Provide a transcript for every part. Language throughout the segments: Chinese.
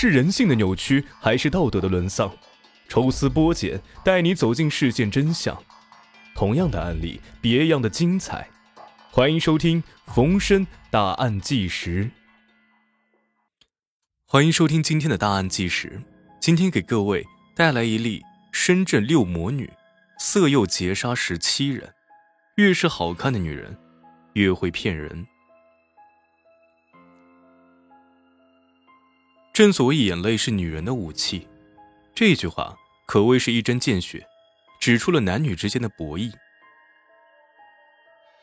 是人性的扭曲，还是道德的沦丧？抽丝剥茧，带你走进事件真相。同样的案例，别样的精彩。欢迎收听《逢申大案纪实》。欢迎收听今天的大案纪实。今天给各位带来一例深圳六魔女色诱劫杀十七人。越是好看的女人，越会骗人。正所谓眼泪是女人的武器，这句话可谓是一针见血，指出了男女之间的博弈。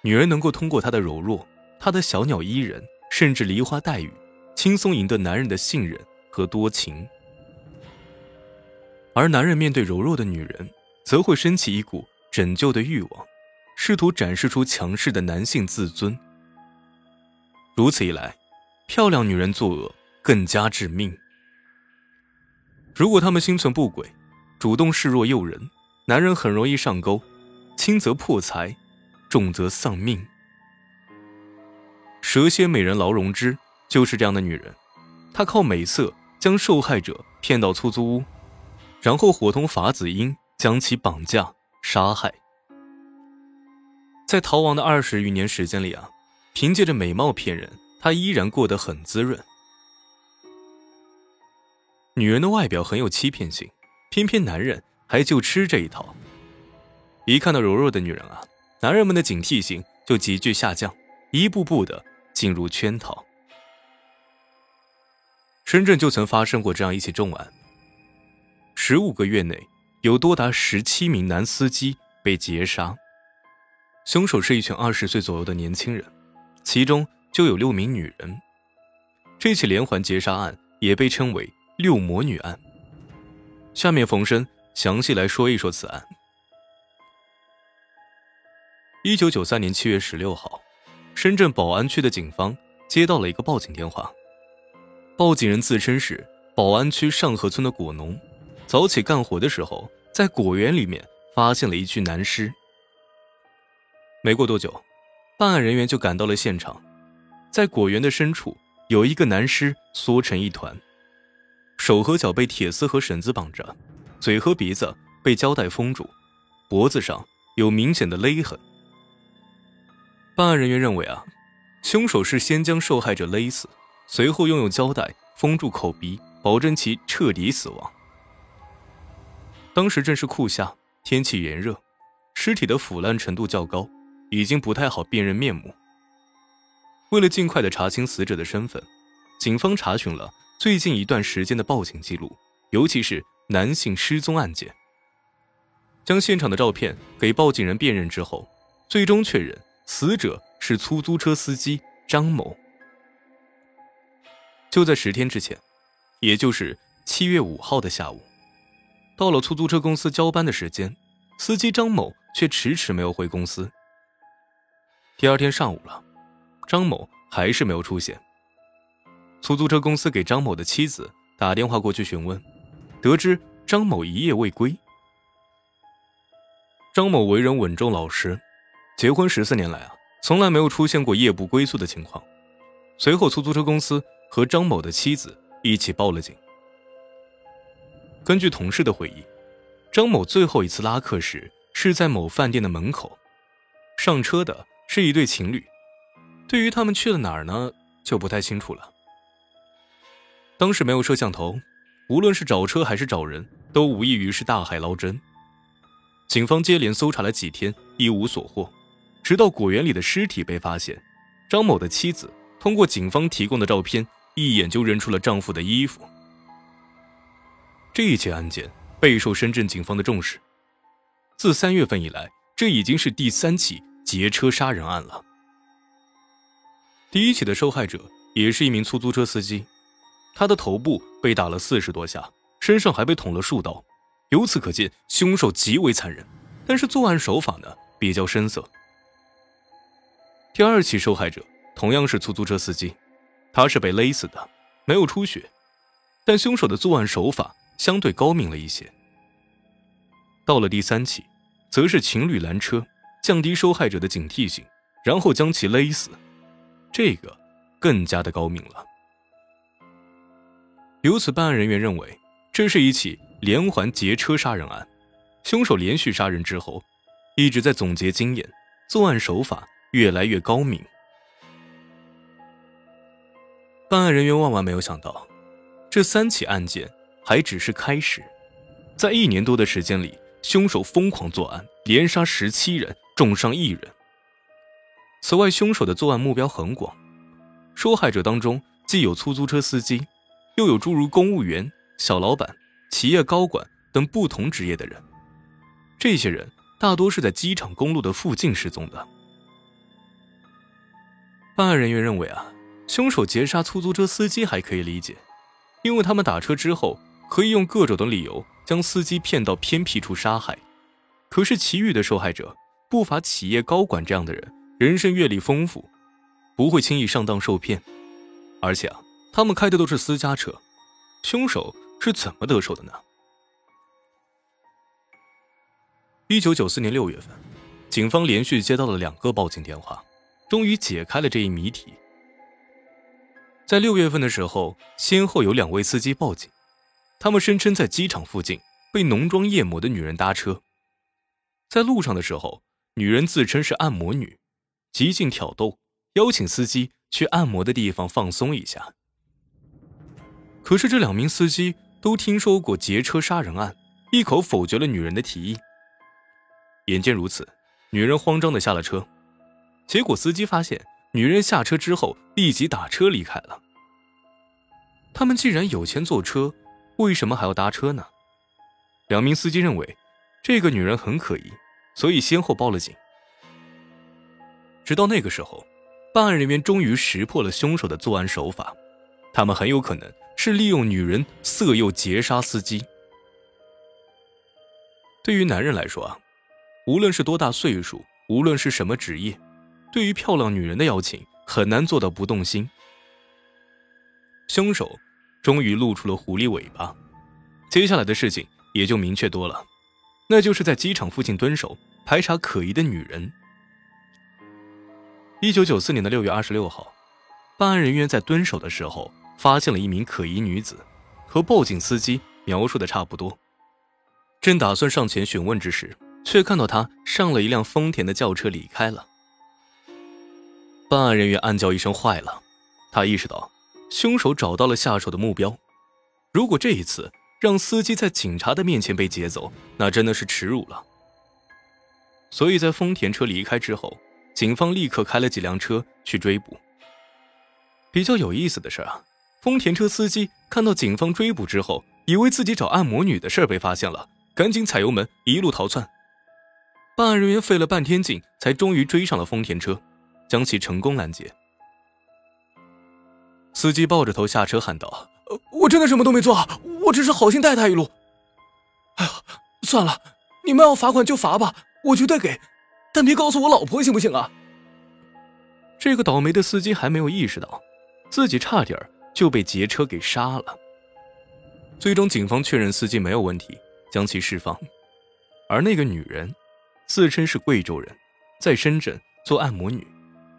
女人能够通过她的柔弱、她的小鸟依人，甚至梨花带雨，轻松赢得男人的信任和多情；而男人面对柔弱的女人，则会升起一股拯救的欲望，试图展示出强势的男性自尊。如此一来，漂亮女人作恶。更加致命。如果他们心存不轨，主动示弱诱人，男人很容易上钩，轻则破财，重则丧命。蛇蝎美人劳荣枝就是这样的女人，她靠美色将受害者骗到出租屋，然后伙同法子英将其绑架杀害。在逃亡的二十余年时间里啊，凭借着美貌骗人，她依然过得很滋润。女人的外表很有欺骗性，偏偏男人还就吃这一套。一看到柔弱的女人啊，男人们的警惕性就急剧下降，一步步的进入圈套。深圳就曾发生过这样一起重案：十五个月内，有多达十七名男司机被劫杀，凶手是一群二十岁左右的年轻人，其中就有六名女人。这起连环劫杀案也被称为。六魔女案。下面冯生详细来说一说此案。一九九三年七月十六号，深圳宝安区的警方接到了一个报警电话，报警人自称是宝安区上河村的果农，早起干活的时候，在果园里面发现了一具男尸。没过多久，办案人员就赶到了现场，在果园的深处有一个男尸缩成一团。手和脚被铁丝和绳子绑着，嘴和鼻子被胶带封住，脖子上有明显的勒痕。办案人员认为啊，凶手是先将受害者勒死，随后又用胶带封住口鼻，保证其彻底死亡。当时正是酷夏，天气炎热，尸体的腐烂程度较高，已经不太好辨认面目。为了尽快的查清死者的身份，警方查询了。最近一段时间的报警记录，尤其是男性失踪案件，将现场的照片给报警人辨认之后，最终确认死者是出租车司机张某。就在十天之前，也就是七月五号的下午，到了出租车公司交班的时间，司机张某却迟迟没有回公司。第二天上午了，张某还是没有出现。出租车公司给张某的妻子打电话过去询问，得知张某一夜未归。张某为人稳重老实，结婚十四年来啊，从来没有出现过夜不归宿的情况。随后，出租车公司和张某的妻子一起报了警。根据同事的回忆，张某最后一次拉客时是在某饭店的门口，上车的是一对情侣。对于他们去了哪儿呢，就不太清楚了。当时没有摄像头，无论是找车还是找人，都无异于是大海捞针。警方接连搜查了几天，一无所获，直到果园里的尸体被发现，张某的妻子通过警方提供的照片，一眼就认出了丈夫的衣服。这一起案件备受深圳警方的重视。自三月份以来，这已经是第三起劫车杀人案了。第一起的受害者也是一名出租车司机。他的头部被打了四十多下，身上还被捅了数刀，由此可见凶手极为残忍。但是作案手法呢比较深色。第二起受害者同样是出租车司机，他是被勒死的，没有出血，但凶手的作案手法相对高明了一些。到了第三起，则是情侣拦车，降低受害者的警惕性，然后将其勒死，这个更加的高明了。由此，办案人员认为这是一起连环劫车杀人案。凶手连续杀人之后，一直在总结经验，作案手法越来越高明。办案人员万万没有想到，这三起案件还只是开始。在一年多的时间里，凶手疯狂作案，连杀十七人，重伤一人。此外，凶手的作案目标很广，受害者当中既有出租车司机，又有诸如公务员、小老板、企业高管等不同职业的人。这些人大多是在机场公路的附近失踪的。办案人员认为啊，凶手劫杀出租车司机还可以理解，因为他们打车之后可以用各种的理由将司机骗到偏僻处杀害。可是其余的受害者不乏企业高管这样的人，人生阅历丰富，不会轻易上当受骗。而且啊，他们开的都是私家车，凶手是怎么得手的呢？一九九四年六月份，警方连续接到了两个报警电话，终于解开了这一谜题。在六月份的时候，先后有两位司机报警，他们声称在机场附近被浓妆艳抹的女人搭车，在路上的时候，女人自称是按摩女，极尽挑逗，邀请司机去按摩的地方放松一下。可是这两名司机都听说过劫车杀人案，一口否决了女人的提议。眼见如此，女人慌张的下了车，结果司机发现女人下车之后立即打车离开了。他们既然有钱坐车，为什么还要搭车呢？两名司机认为这个女人很可疑，所以先后报了警。直到那个时候，办案人员终于识破了凶手的作案手法，他们很有可能是利用女人色诱劫杀司机。对于男人来说啊。无论是多大岁数，无论是什么职业，对于漂亮女人的邀请很难做到不动心。凶手终于露出了狐狸尾巴，接下来的事情也就明确多了，那就是在机场附近蹲守，排查可疑的女人。一九九四年的六月二十六号，办案人员在蹲守的时候，发现了一名可疑女子，和报警司机描述的差不多。正打算上前询问之时，却看到他上了一辆丰田的轿车离开了。办案人员暗叫一声“坏了”，他意识到凶手找到了下手的目标。如果这一次让司机在警察的面前被劫走，那真的是耻辱了。所以在丰田车离开之后，警方立刻开了几辆车去追捕。比较有意思的是啊，丰田车司机看到警方追捕之后，以为自己找按摩女的事儿被发现了，赶紧踩油门一路逃窜。办案人员费了半天劲，才终于追上了丰田车，将其成功拦截。司机抱着头下车喊道：“我真的什么都没做，我只是好心带他一路。哎呀，算了，你们要罚款就罚吧，我绝对给，但别告诉我老婆行不行啊？”这个倒霉的司机还没有意识到，自己差点就被劫车给杀了。最终，警方确认司机没有问题，将其释放，而那个女人。自称是贵州人，在深圳做按摩女，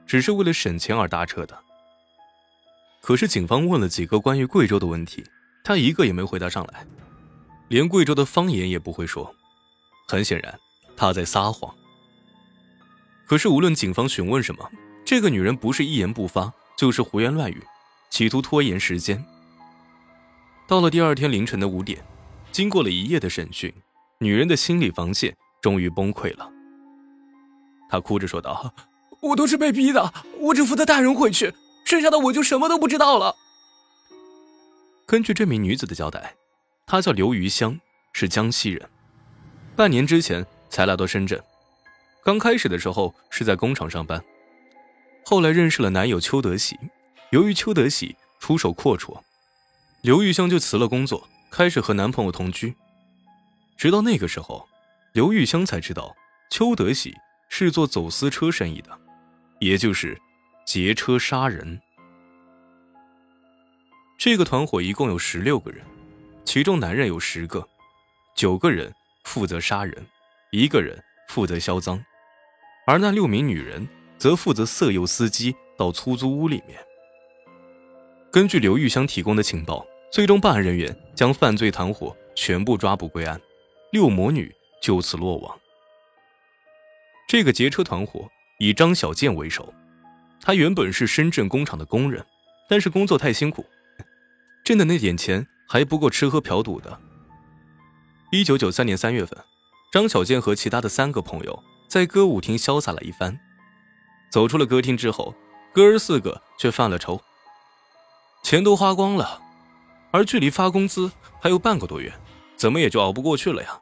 只是为了省钱而搭车的。可是警方问了几个关于贵州的问题，她一个也没回答上来，连贵州的方言也不会说。很显然，她在撒谎。可是无论警方询问什么，这个女人不是一言不发，就是胡言乱语，企图拖延时间。到了第二天凌晨的五点，经过了一夜的审讯，女人的心理防线。终于崩溃了，她哭着说道：“我都是被逼的，我只负责带人回去，剩下的我就什么都不知道了。”根据这名女子的交代，她叫刘余香，是江西人，半年之前才来到深圳。刚开始的时候是在工厂上班，后来认识了男友邱德喜，由于邱德喜出手阔绰，刘玉香就辞了工作，开始和男朋友同居。直到那个时候。刘玉香才知道，邱德喜是做走私车生意的，也就是劫车杀人。这个团伙一共有十六个人，其中男人有十个，九个人负责杀人，一个人负责销赃，而那六名女人则负责色诱司机到出租屋里面。根据刘玉香提供的情报，最终办案人员将犯罪团伙全部抓捕归案，六魔女就此落网。这个劫车团伙以张小健为首，他原本是深圳工厂的工人，但是工作太辛苦，挣的那点钱还不够吃喝嫖赌的。一九九三年三月份，张小健和其他的三个朋友在歌舞厅潇洒了一番，走出了歌厅之后，哥儿四个却犯了愁，钱都花光了，而距离发工资还有半个多月，怎么也就熬不过去了呀。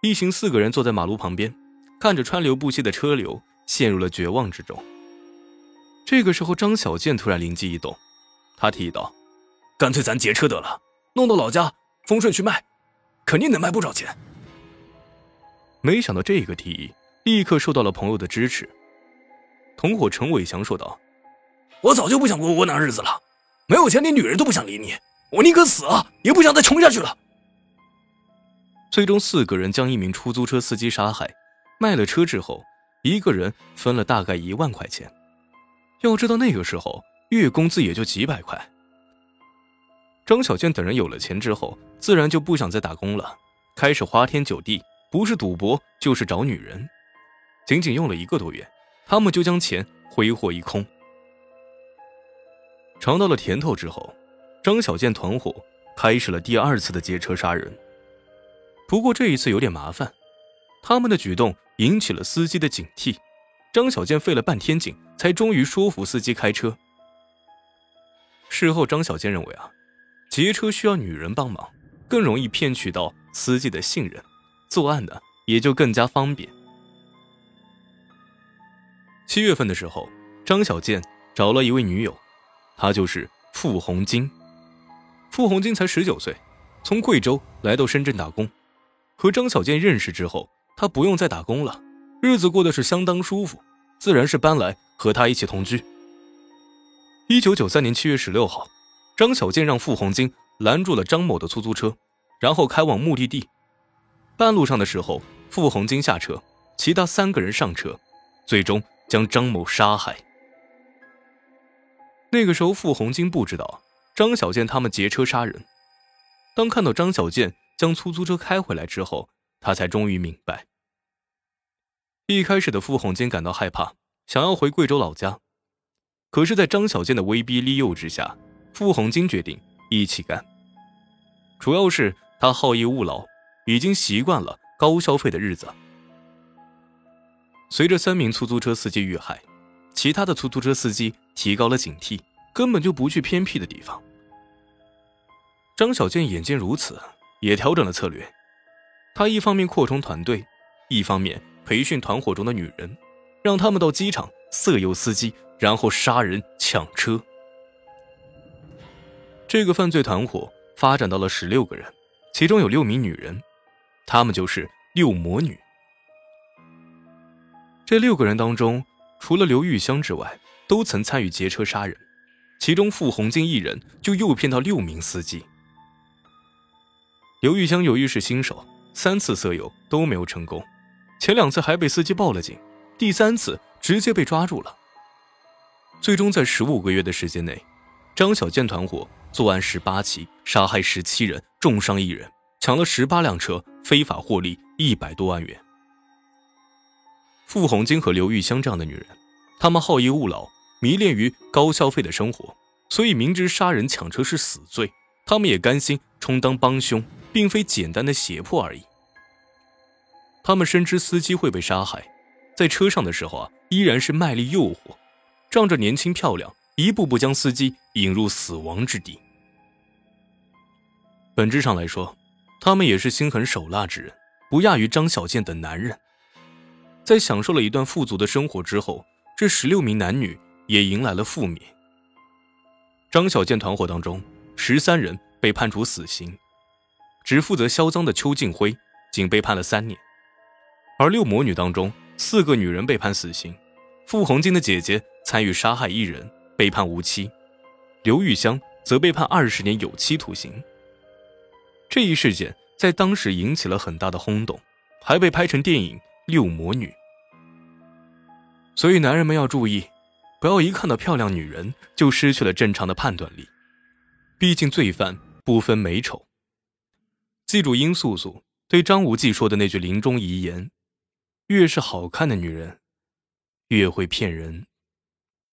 一行四个人坐在马路旁边，看着川流不息的车流，陷入了绝望之中。这个时候，张小健突然灵机一动，他提议道：“干脆咱劫车得了，弄到老家丰顺去卖。”肯定能卖不少钱。没想到这个提议立刻受到了朋友的支持。同伙陈伟祥说道：“我早就不想过窝囊日子了，没有钱连女人都不想理你，我宁可死啊，也不想再穷下去了。”最终，四个人将一名出租车司机杀害，卖了车之后，一个人分了大概一万块钱。要知道那个时候月工资也就几百块。张小健等人有了钱之后，自然就不想再打工了，开始花天酒地，不是赌博就是找女人。仅仅用了一个多月，他们就将钱挥霍一空。尝到了甜头之后，张小健团伙开始了第二次的劫车杀人。不过这一次有点麻烦，他们的举动引起了司机的警惕。张小健费了半天劲，才终于说服司机开车。事后，张小健认为啊。劫车需要女人帮忙，更容易骗取到司机的信任，作案的也就更加方便。七月份的时候，张小健找了一位女友，他就是傅红金。傅红金才十九岁，从贵州来到深圳打工，和张小健认识之后，他不用再打工了，日子过得是相当舒服，自然是搬来和他一起同居。一九九三年七月十六号。张小健让傅红金拦住了张某的出租车，然后开往目的地。半路上的时候，傅红金下车，其他三个人上车，最终将张某杀害。那个时候，傅红金不知道张小健他们劫车杀人。当看到张小健将出租车开回来之后，他才终于明白。一开始的傅红金感到害怕，想要回贵州老家，可是，在张小健的威逼利诱之下。傅红金决定一起干，主要是他好逸恶劳，已经习惯了高消费的日子。随着三名出租车司机遇害，其他的出租车司机提高了警惕，根本就不去偏僻的地方。张小健眼见如此，也调整了策略。他一方面扩充团队，一方面培训团伙中的女人，让他们到机场色诱司机，然后杀人抢车。这个犯罪团伙发展到了十六个人，其中有六名女人，她们就是六魔女。这六个人当中，除了刘玉香之外，都曾参与劫车杀人，其中傅红金一人就诱骗到六名司机。刘玉香由于是新手，三次色诱都没有成功，前两次还被司机报了警，第三次直接被抓住了。最终在十五个月的时间内，张小健团伙。作案十八起，杀害十七人，重伤一人，抢了十八辆车，非法获利一百多万元。傅红金和刘玉香这样的女人，她们好逸恶劳，迷恋于高消费的生活，所以明知杀人抢车是死罪，她们也甘心充当帮凶，并非简单的胁迫而已。他们深知司机会被杀害，在车上的时候啊，依然是卖力诱惑，仗着年轻漂亮。一步步将司机引入死亡之地。本质上来说，他们也是心狠手辣之人，不亚于张小健等男人。在享受了一段富足的生活之后，这十六名男女也迎来了覆灭。张小健团伙当中，十三人被判处死刑，只负责销赃的邱静辉仅被判了三年。而六魔女当中，四个女人被判死刑，傅红金的姐姐参与杀害一人。被判无期，刘玉香则被判二十年有期徒刑。这一事件在当时引起了很大的轰动，还被拍成电影《六魔女》。所以，男人们要注意，不要一看到漂亮女人就失去了正常的判断力。毕竟罪犯不分美丑。记住殷素素对张无忌说的那句临终遗言：越是好看的女人，越会骗人。